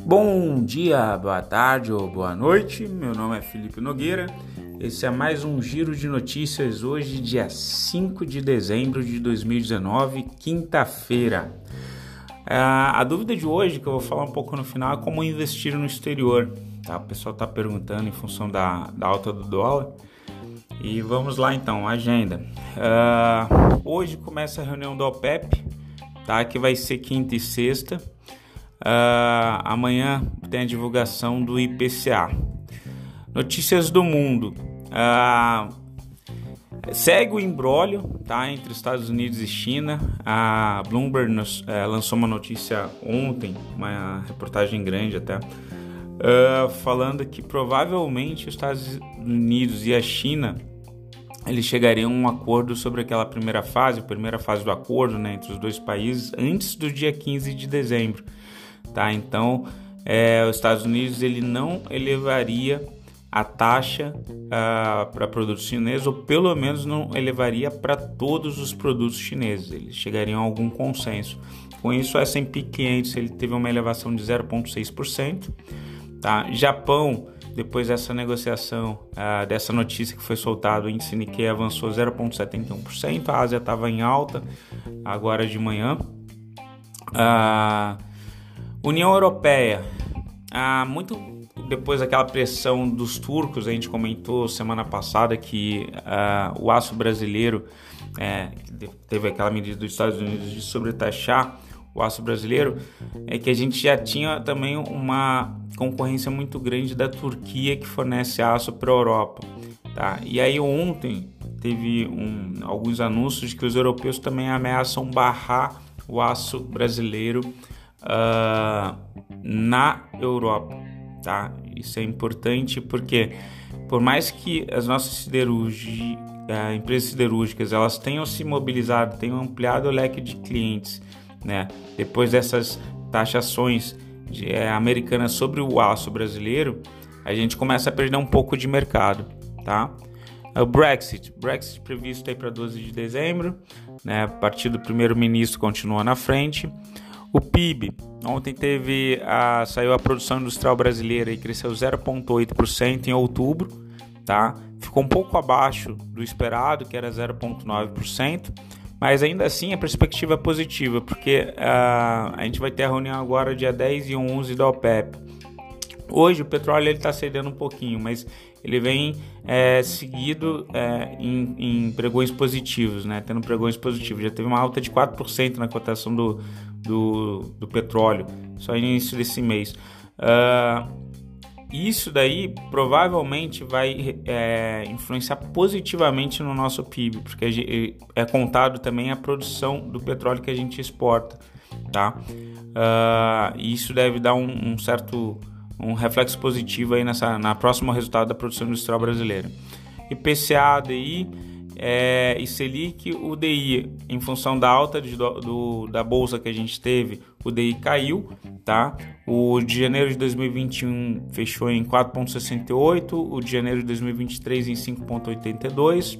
Bom dia, boa tarde ou boa noite. Meu nome é Felipe Nogueira. Esse é mais um giro de notícias hoje, dia 5 de dezembro de 2019, quinta-feira. A dúvida de hoje, que eu vou falar um pouco no final, é como investir no exterior. Tá? O pessoal está perguntando em função da, da alta do dólar. E vamos lá então, agenda. Uh, hoje começa a reunião do OPEP, tá? que vai ser quinta e sexta. Uh, amanhã tem a divulgação do IPCA. Notícias do mundo. Uh, segue o embrólio tá, entre Estados Unidos e China. A Bloomberg nos, uh, lançou uma notícia ontem, uma reportagem grande até, uh, falando que provavelmente os Estados Unidos e a China eles chegariam a um acordo sobre aquela primeira fase, a primeira fase do acordo né, entre os dois países, antes do dia 15 de dezembro tá? Então, é, os Estados Unidos ele não elevaria a taxa uh, para produtos chineses, ou pelo menos não elevaria para todos os produtos chineses. Eles chegariam a algum consenso. Com isso, o S&P 500 ele teve uma elevação de 0,6%. Tá? Japão, depois dessa negociação, uh, dessa notícia que foi soltada, o índice Nikkei avançou 0,71%. A Ásia estava em alta agora de manhã. Uh, União Europeia. Ah, muito depois daquela pressão dos turcos, a gente comentou semana passada que ah, o aço brasileiro é, teve aquela medida dos Estados Unidos de sobretaxar o aço brasileiro, é que a gente já tinha também uma concorrência muito grande da Turquia que fornece aço para a Europa. Tá? E aí ontem teve um, alguns anúncios que os europeus também ameaçam barrar o aço brasileiro uh, na Europa, tá? Isso é importante porque por mais que as nossas uh, empresas siderúrgicas elas tenham se mobilizado, tenham ampliado o leque de clientes, né? Depois dessas taxações de, é, americanas sobre o aço brasileiro, a gente começa a perder um pouco de mercado, tá? O Brexit, Brexit previsto aí para 12 de dezembro, né? A partir do primeiro-ministro continua na frente. O PIB, ontem teve a, saiu a produção industrial brasileira e cresceu 0,8% em outubro, tá? Ficou um pouco abaixo do esperado, que era 0,9%, mas ainda assim a perspectiva é positiva, porque uh, a gente vai ter a reunião agora dia 10 e 11 da OPEP. Hoje o petróleo está cedendo um pouquinho, mas ele vem é, seguido é, em, em, pregões positivos, né? tendo pregões positivos. Já teve uma alta de 4% na cotação do, do, do, petróleo, só início desse mês. Uh, isso daí provavelmente vai é, influenciar positivamente no nosso PIB, porque é contado também a produção do petróleo que a gente exporta, tá? Uh, isso deve dar um, um certo um reflexo positivo aí nessa, na próxima resultado da produção industrial brasileira. IPCA, ADI é, e Selic, o DI, em função da alta de, do, da bolsa que a gente teve, o DI caiu, tá? O de janeiro de 2021 fechou em 4,68, o de janeiro de 2023 em 5,82.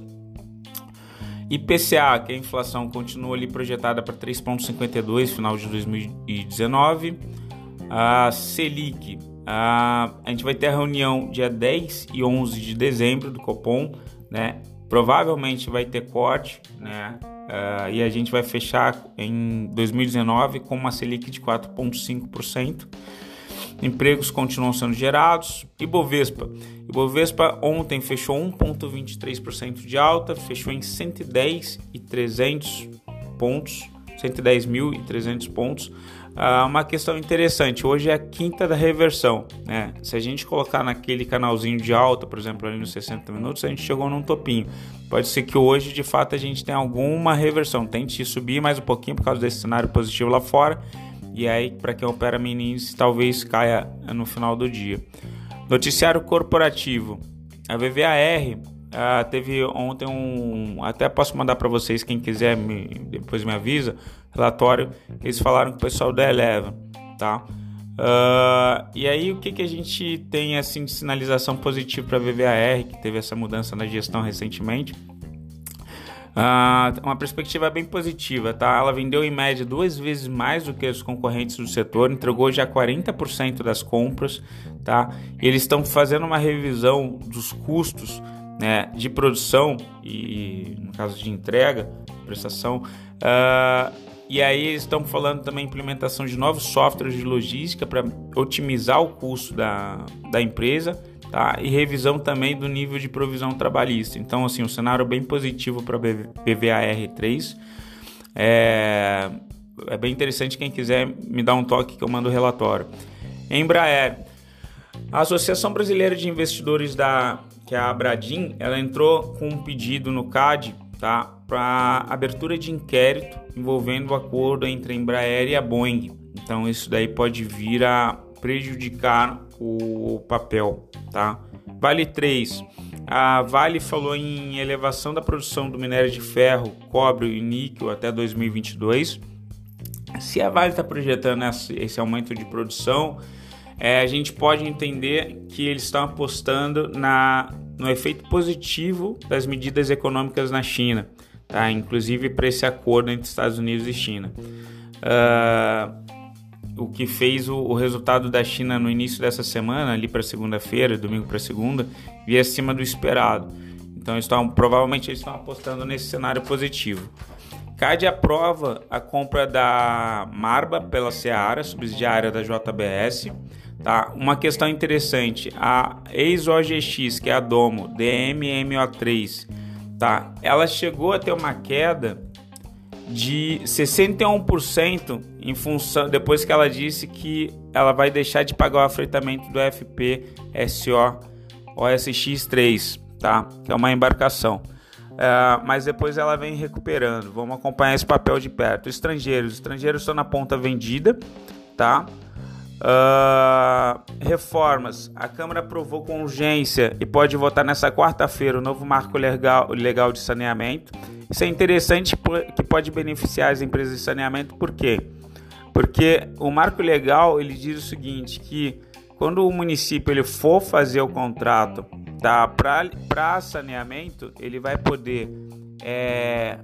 IPCA, que a inflação continua ali projetada para 3,52 final de 2019. A Selic ah, a gente vai ter a reunião dia 10 e 11 de dezembro do Copom, né? Provavelmente vai ter corte, né? Uh, e a gente vai fechar em 2019 com uma Selic de 4,5%. Empregos continuam sendo gerados. Ibovespa. Ibovespa ontem fechou 1,23% de alta, fechou em 110.300 pontos, 110.300 pontos. Ah, uma questão interessante, hoje é a quinta da reversão, né? Se a gente colocar naquele canalzinho de alta, por exemplo, ali nos 60 minutos, a gente chegou num topinho. Pode ser que hoje, de fato, a gente tenha alguma reversão, tente subir mais um pouquinho por causa desse cenário positivo lá fora. E aí, para quem opera mini talvez caia no final do dia. Noticiário corporativo. A VVAR Uh, teve ontem um. Até posso mandar para vocês, quem quiser, me, depois me avisa. Relatório eles falaram com o pessoal da Eleven, tá? Uh, e aí, o que, que a gente tem assim de sinalização positiva para a VVAR, que teve essa mudança na gestão recentemente? Uh, uma perspectiva bem positiva, tá? Ela vendeu em média duas vezes mais do que os concorrentes do setor, entregou já 40% das compras, tá? Eles estão fazendo uma revisão dos custos né, de produção e, no caso de entrega, prestação, uh, e aí eles estão falando também implementação de novos softwares de logística para otimizar o custo da, da empresa tá? e revisão também do nível de provisão trabalhista. Então, assim, um cenário bem positivo para BVAR3. É, é bem interessante quem quiser me dar um toque que eu mando o relatório. Embraer. A Associação Brasileira de Investidores da que é a Abradim, ela entrou com um pedido no CAD, tá, para abertura de inquérito envolvendo o acordo entre a Embraer e a Boeing. Então isso daí pode vir a prejudicar o papel, tá? Vale 3. A Vale falou em elevação da produção do minério de ferro, cobre e níquel até 2022. Se a Vale está projetando esse aumento de produção, é, a gente pode entender que eles estão apostando na, no efeito positivo das medidas econômicas na China, tá? inclusive para esse acordo entre Estados Unidos e China. Uh, o que fez o, o, resultado da China no início dessa semana, ali para segunda-feira, domingo para segunda, vir acima do esperado. Então, estão, provavelmente eles estão apostando nesse cenário positivo. CAD aprova a compra da Marba pela Seara, subsidiária da JBS. Tá? Uma questão interessante, a ex-OGX, que é a Domo, DMMO3, tá? ela chegou a ter uma queda de 61% em função depois que ela disse que ela vai deixar de pagar o afretamento do FPSO OSX3, tá? Que é uma embarcação. Uh, mas depois ela vem recuperando. Vamos acompanhar esse papel de perto. Estrangeiros, estrangeiros estão na ponta vendida, tá? Uh, reformas. A Câmara aprovou com urgência e pode votar nessa quarta-feira o novo marco legal, legal de saneamento isso é interessante que pode beneficiar as empresas de saneamento, por quê? Porque o marco legal ele diz o seguinte, que quando o município ele for fazer o contrato tá, para saneamento, ele vai poder é,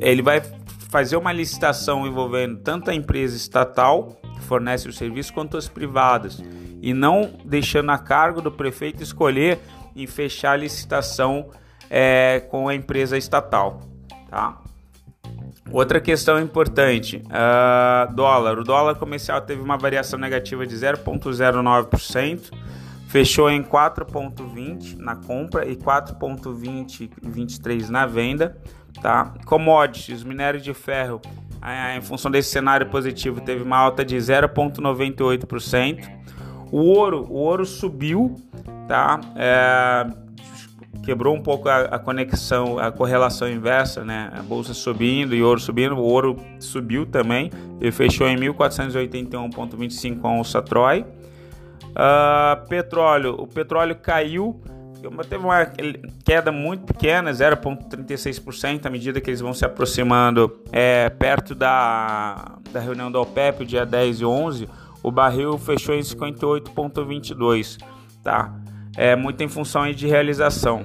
ele vai fazer uma licitação envolvendo tanto a empresa estatal que fornece o serviço quanto as privadas e não deixando a cargo do prefeito escolher em fechar a licitação é, com a empresa estatal. Tá? Outra questão importante, uh, dólar. O dólar comercial teve uma variação negativa de 0,09%, fechou em 4,20 na compra e 4,2023 na venda. Tá? Commodities, minério de ferro, em função desse cenário positivo, teve uma alta de 0,98%. O ouro, o ouro subiu, tá? É, quebrou um pouco a, a, conexão, a correlação inversa, né? A bolsa subindo e ouro subindo, o ouro subiu também e fechou em 1481,25 a onça Troy. Uh, petróleo, o petróleo caiu, teve uma queda muito pequena, 0,36%, à medida que eles vão se aproximando é, perto da, da reunião da OPEP, dia 10 e 11, o barril fechou em 58,22, tá? é, muito em função de realização.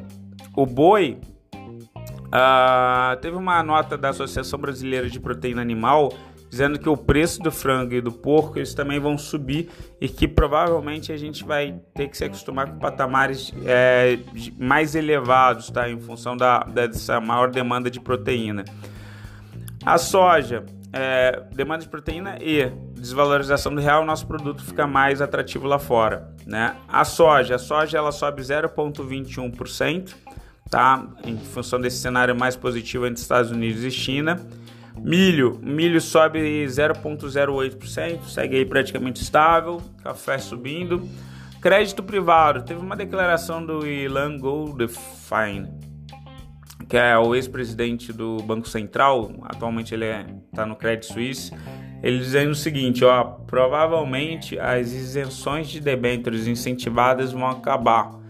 O boi uh, teve uma nota da Associação Brasileira de Proteína Animal dizendo que o preço do frango e do porco eles também vão subir e que provavelmente a gente vai ter que se acostumar com patamares é, mais elevados, tá? Em função da, dessa maior demanda de proteína. A soja, é, demanda de proteína e desvalorização do real, nosso produto fica mais atrativo lá fora. Né? A soja, a soja ela sobe 0,21%, tá? em função desse cenário mais positivo entre Estados Unidos e China. Milho, milho sobe 0,08%, segue aí praticamente estável, café subindo. Crédito privado, teve uma declaração do Ilan Goldfein, que é o ex-presidente do Banco Central, atualmente ele está é, tá no Credit Suisse, ele dizendo o seguinte, ó, provavelmente as isenções de debêntures incentivadas vão acabar. Uh,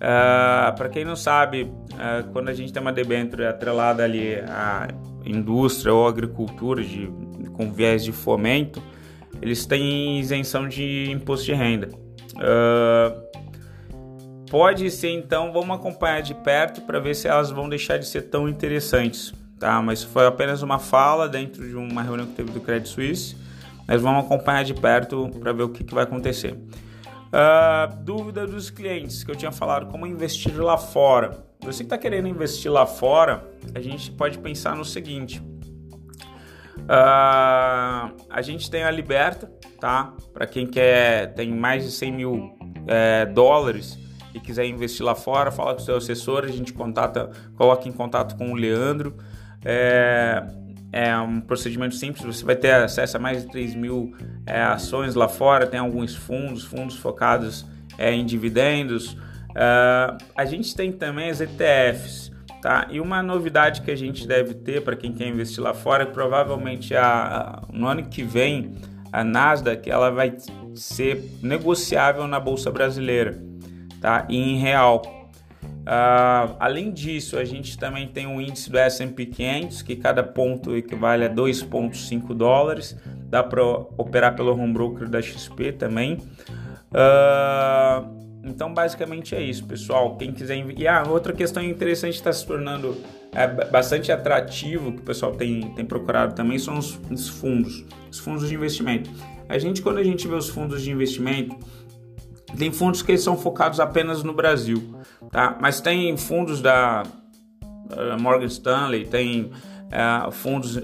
ah, Para quem não sabe, uh, quando a gente tem uma debênture atrelada ali à indústria ou agricultura de, com viés de fomento, eles têm isenção de imposto de renda. Uh, pode ser então, vamos acompanhar de perto para ver se elas vão deixar de ser tão interessantes, tá? Mas foi apenas uma fala dentro de uma reunião que teve do Credit Suisse. Nós vamos acompanhar de perto para ver o que, que vai acontecer. Uh, dúvida dos clientes que eu tinha falado, como investir lá fora. Você que está querendo investir lá fora, a gente pode pensar no seguinte: uh, a gente tem a Liberta, tá? Para quem quer, tem mais de 100 mil é, dólares e quiser investir lá fora, fala com o seu assessor, a gente contata, coloca em contato com o Leandro. É, é um procedimento simples, você vai ter acesso a mais de 3 mil é, ações lá fora, tem alguns fundos, fundos focados é, em dividendos. Uh, a gente tem também as ETFs, tá? E uma novidade que a gente deve ter para quem quer investir lá fora, é provavelmente a, no ano que vem a Nasdaq ela vai ser negociável na bolsa brasileira, tá? E em real. Uh, além disso, a gente também tem o índice do S&P 500, que cada ponto equivale a 2,5 dólares. Dá para operar pelo home broker da XP também. Uh, então, basicamente é isso, pessoal. Quem quiser... E ah, outra questão interessante está se tornando é, bastante atrativo, que o pessoal tem, tem procurado também, são os, os fundos. Os fundos de investimento. A gente, quando a gente vê os fundos de investimento, tem fundos que são focados apenas no Brasil, tá? Mas tem fundos da uh, Morgan Stanley, tem uh, fundos uh,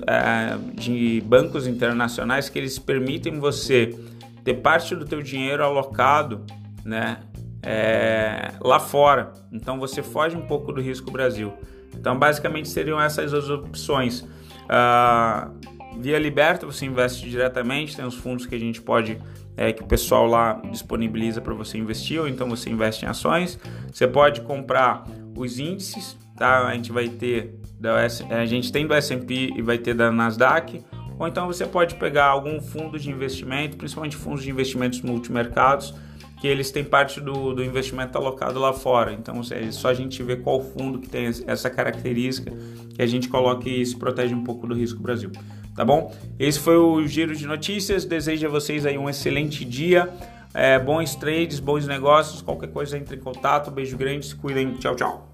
de bancos internacionais que eles permitem você ter parte do teu dinheiro alocado, né? É, lá fora. Então você foge um pouco do risco Brasil. Então basicamente seriam essas as opções. Uh, via Liberta você investe diretamente, tem os fundos que a gente pode é, que o pessoal lá disponibiliza para você investir, ou então você investe em ações. Você pode comprar os índices, tá? A gente vai ter da a gente tem do S&P e vai ter da Nasdaq, ou então você pode pegar algum fundo de investimento, principalmente fundos de investimentos multimercados, que eles têm parte do, do investimento alocado lá fora. Então é só a gente ver qual fundo que tem essa característica que a gente coloca e se protege um pouco do risco Brasil tá bom? Esse foi o giro de notícias. Desejo a vocês aí um excelente dia, é, bons trades, bons negócios. Qualquer coisa entre em contato. Beijo grande, se cuidem. Tchau, tchau.